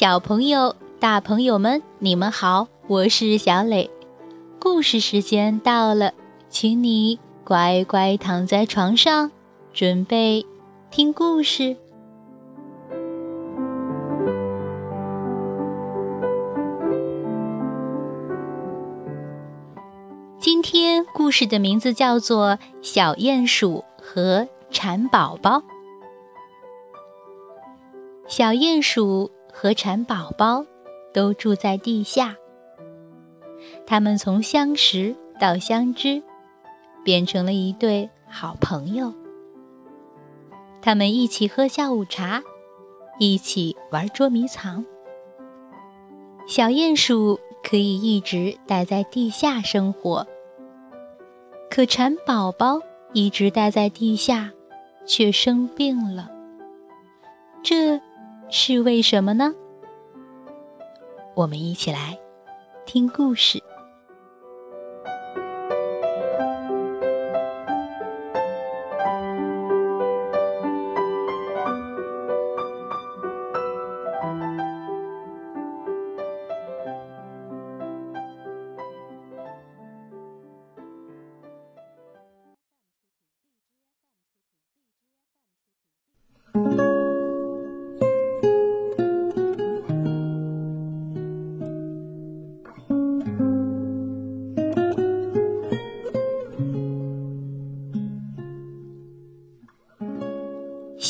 小朋友、大朋友们，你们好，我是小磊。故事时间到了，请你乖乖躺在床上，准备听故事。今天故事的名字叫做《小鼹鼠和蚕宝宝》。小鼹鼠。和蚕宝宝都住在地下。他们从相识到相知，变成了一对好朋友。他们一起喝下午茶，一起玩捉迷藏。小鼹鼠可以一直待在地下生活，可蚕宝宝一直待在地下，却生病了。这。是为什么呢？我们一起来听故事。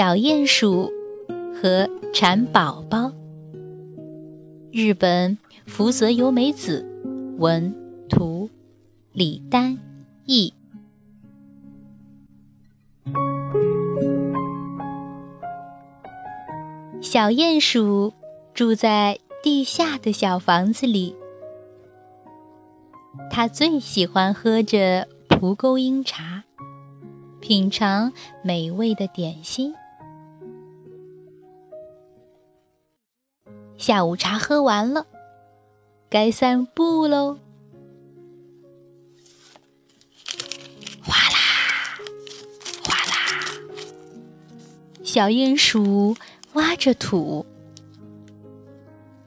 小鼹鼠和蚕宝宝。日本福泽由美子文图，李丹译。小鼹鼠住在地下的小房子里，它最喜欢喝着蒲公英茶。品尝美味的点心。下午茶喝完了，该散步喽。哗啦，哗啦，小鼹鼠挖着土，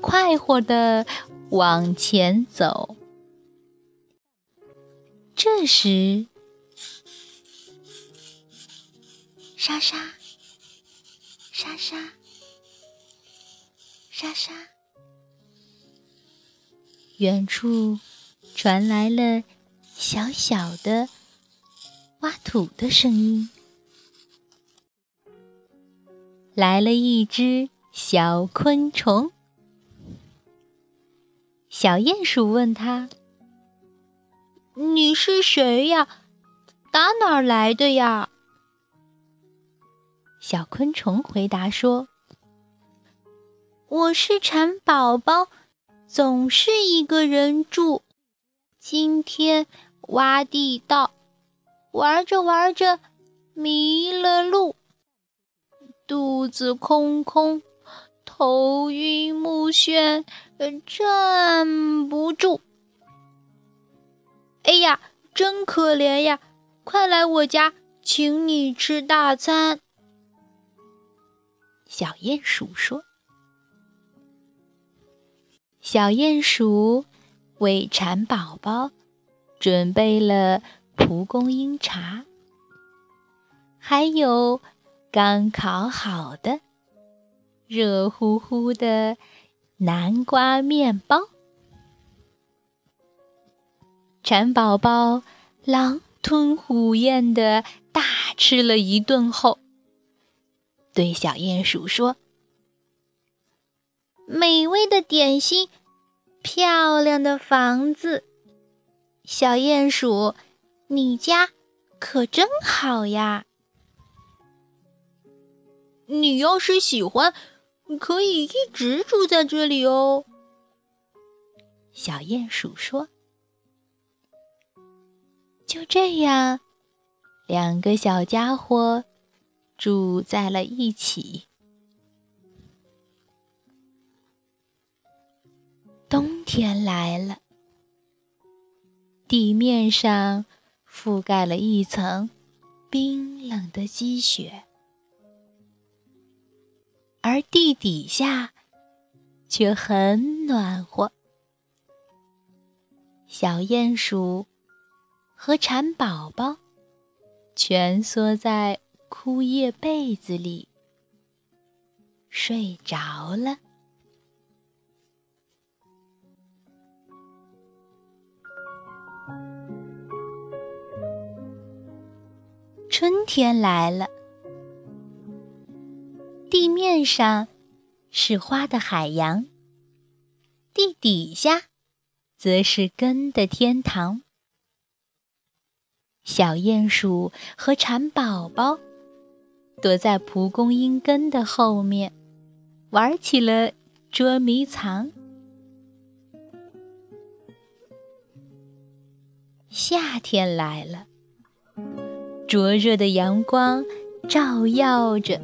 快活的往前走。这时。沙沙，沙沙，沙沙，远处传来了小小的挖土的声音。来了一只小昆虫，小鼹鼠问他：“你是谁呀？打哪儿来的呀？”小昆虫回答说：“我是蚕宝宝，总是一个人住。今天挖地道，玩着玩着迷了路，肚子空空，头晕目眩，呃站不住。哎呀，真可怜呀！快来我家，请你吃大餐。”小鼹鼠说：“小鼹鼠为蚕宝宝准备了蒲公英茶，还有刚烤好的热乎乎的南瓜面包。蚕宝宝狼吞虎咽的大吃了一顿后。”对小鼹鼠说：“美味的点心，漂亮的房子，小鼹鼠，你家可真好呀！你要是喜欢，可以一直住在这里哦。”小鼹鼠说：“就这样，两个小家伙。”住在了一起。天来了，地面上覆盖了一层冰冷的积雪，而地底下却很暖和。小鼹鼠和蚕宝宝蜷缩在枯叶被子里，睡着了。春天来了，地面上是花的海洋，地底下则是根的天堂。小鼹鼠和蚕宝宝躲在蒲公英根的后面，玩起了捉迷藏。夏天来了。灼热的阳光照耀着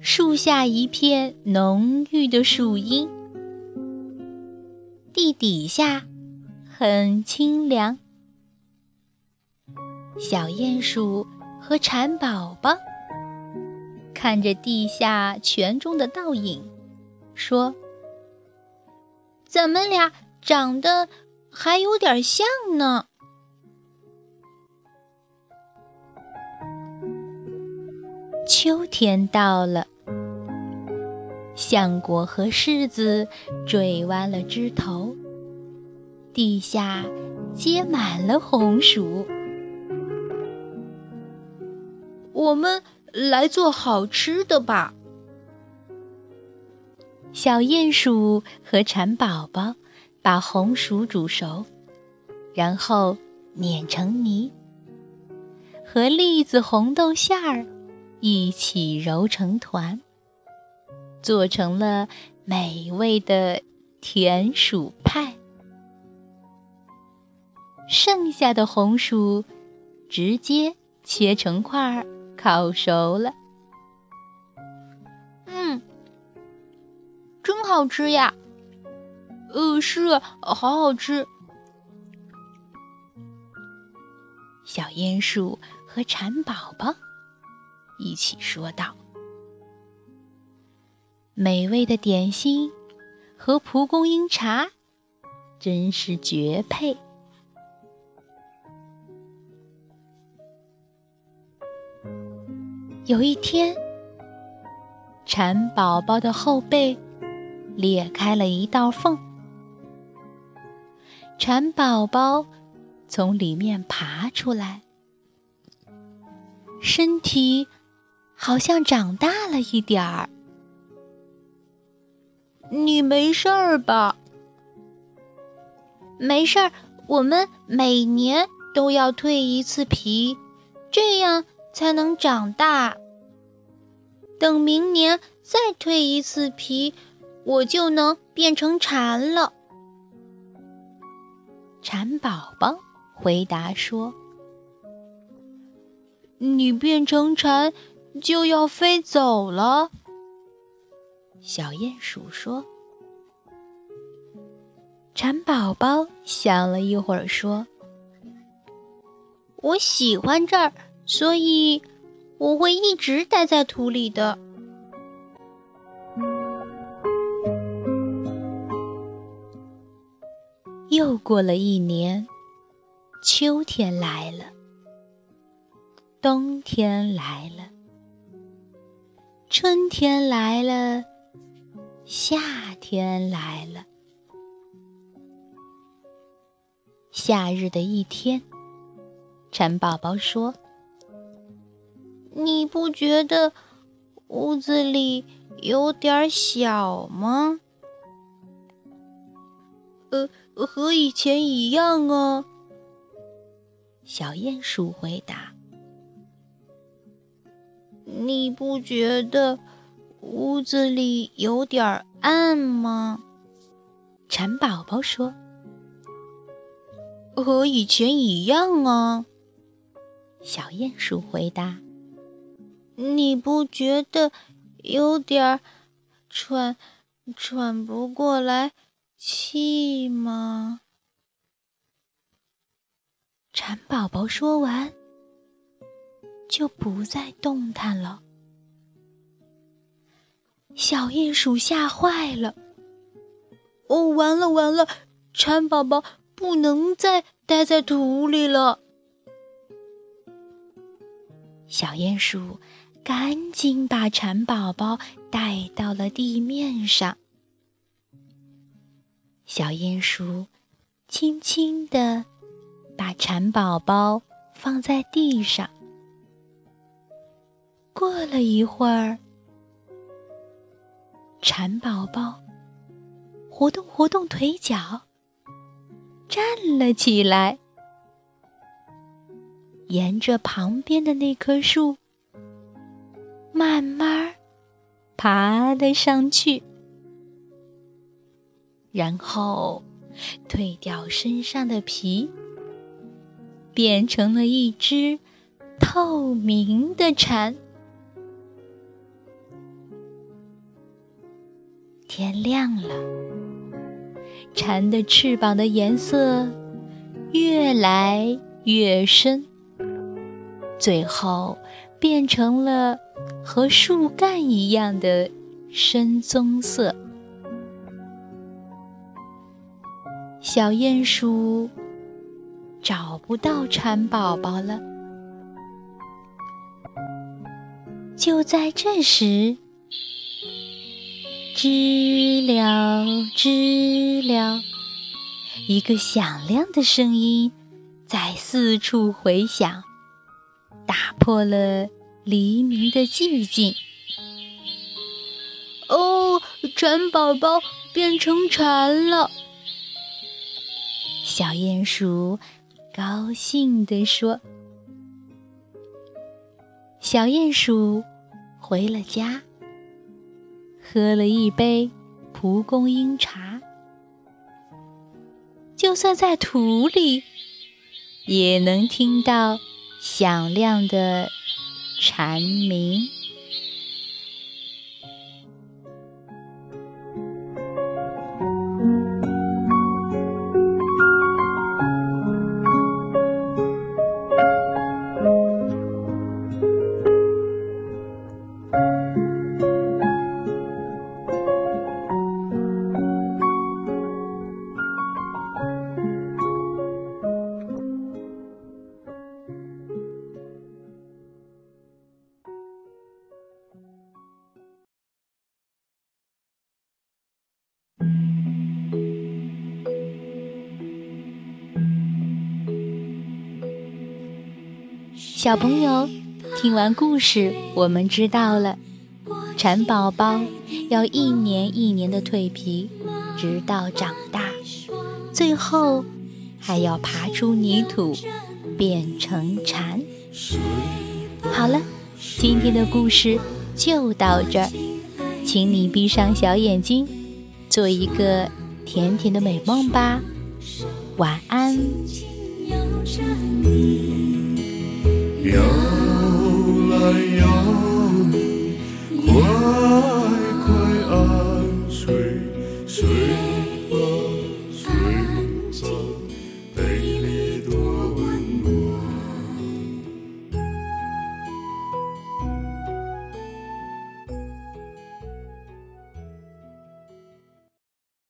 树下一片浓郁的树荫，地底下很清凉。小鼹鼠和蚕宝宝看着地下泉中的倒影，说：“咱们俩长得还有点像呢。”秋天到了，橡果和柿子坠弯了枝头，地下结满了红薯。我们来做好吃的吧！小鼹鼠和蝉宝宝把红薯煮熟，然后碾成泥，和栗子、红豆馅儿。一起揉成团，做成了美味的甜薯派。剩下的红薯直接切成块儿，烤熟了。嗯，真好吃呀！呃，是，好好吃。小鼹鼠和蝉宝宝。一起说道：“美味的点心和蒲公英茶真是绝配。”有一天，蚕宝宝的后背裂开了一道缝，蚕宝宝从里面爬出来，身体。好像长大了一点儿。你没事儿吧？没事儿，我们每年都要蜕一次皮，这样才能长大。等明年再蜕一次皮，我就能变成蝉了。蝉宝宝回答说：“你变成蝉。”就要飞走了，小鼹鼠说。蚕宝宝想了一会儿，说：“我喜欢这儿，所以我会一直待在土里的。”又过了一年，秋天来了，冬天来了。春天来了，夏天来了。夏日的一天，蚕宝宝说：“你不觉得屋子里有点小吗？”“呃，和以前一样啊。”小鼹鼠回答。你不觉得屋子里有点暗吗？蚕宝宝说：“和以前一样啊。”小鼹鼠回答：“你不觉得有点喘喘不过来气吗？”蚕宝宝说完。就不再动弹了。小鼹鼠吓坏了，哦，完了完了，蚕宝宝不能再待在土里了。小鼹鼠赶紧把蚕宝宝带到了地面上。小鼹鼠轻轻地把蚕宝宝放在地上。过了一会儿，蚕宝宝活动活动腿脚，站了起来。沿着旁边的那棵树，慢慢爬了上去，然后褪掉身上的皮，变成了一只透明的蝉。天亮了，蝉的翅膀的颜色越来越深。最后，变成了和树干一样的深棕色。小鼹鼠找不到蝉宝宝了。就在这时，知了，知了，一个响亮的声音在四处回响。打破了黎明的寂静。哦，蝉宝宝变成蝉了。小鼹鼠高兴地说：“小鼹鼠回了家，喝了一杯蒲公英茶。就算在土里，也能听到。”响亮的蝉鸣。小朋友，听完故事，我们知道了，蚕宝宝要一年一年的蜕皮，直到长大，最后还要爬出泥土，变成蝉。好了，今天的故事就到这儿，请你闭上小眼睛，做一个甜甜的美梦吧，晚安。摇来摇快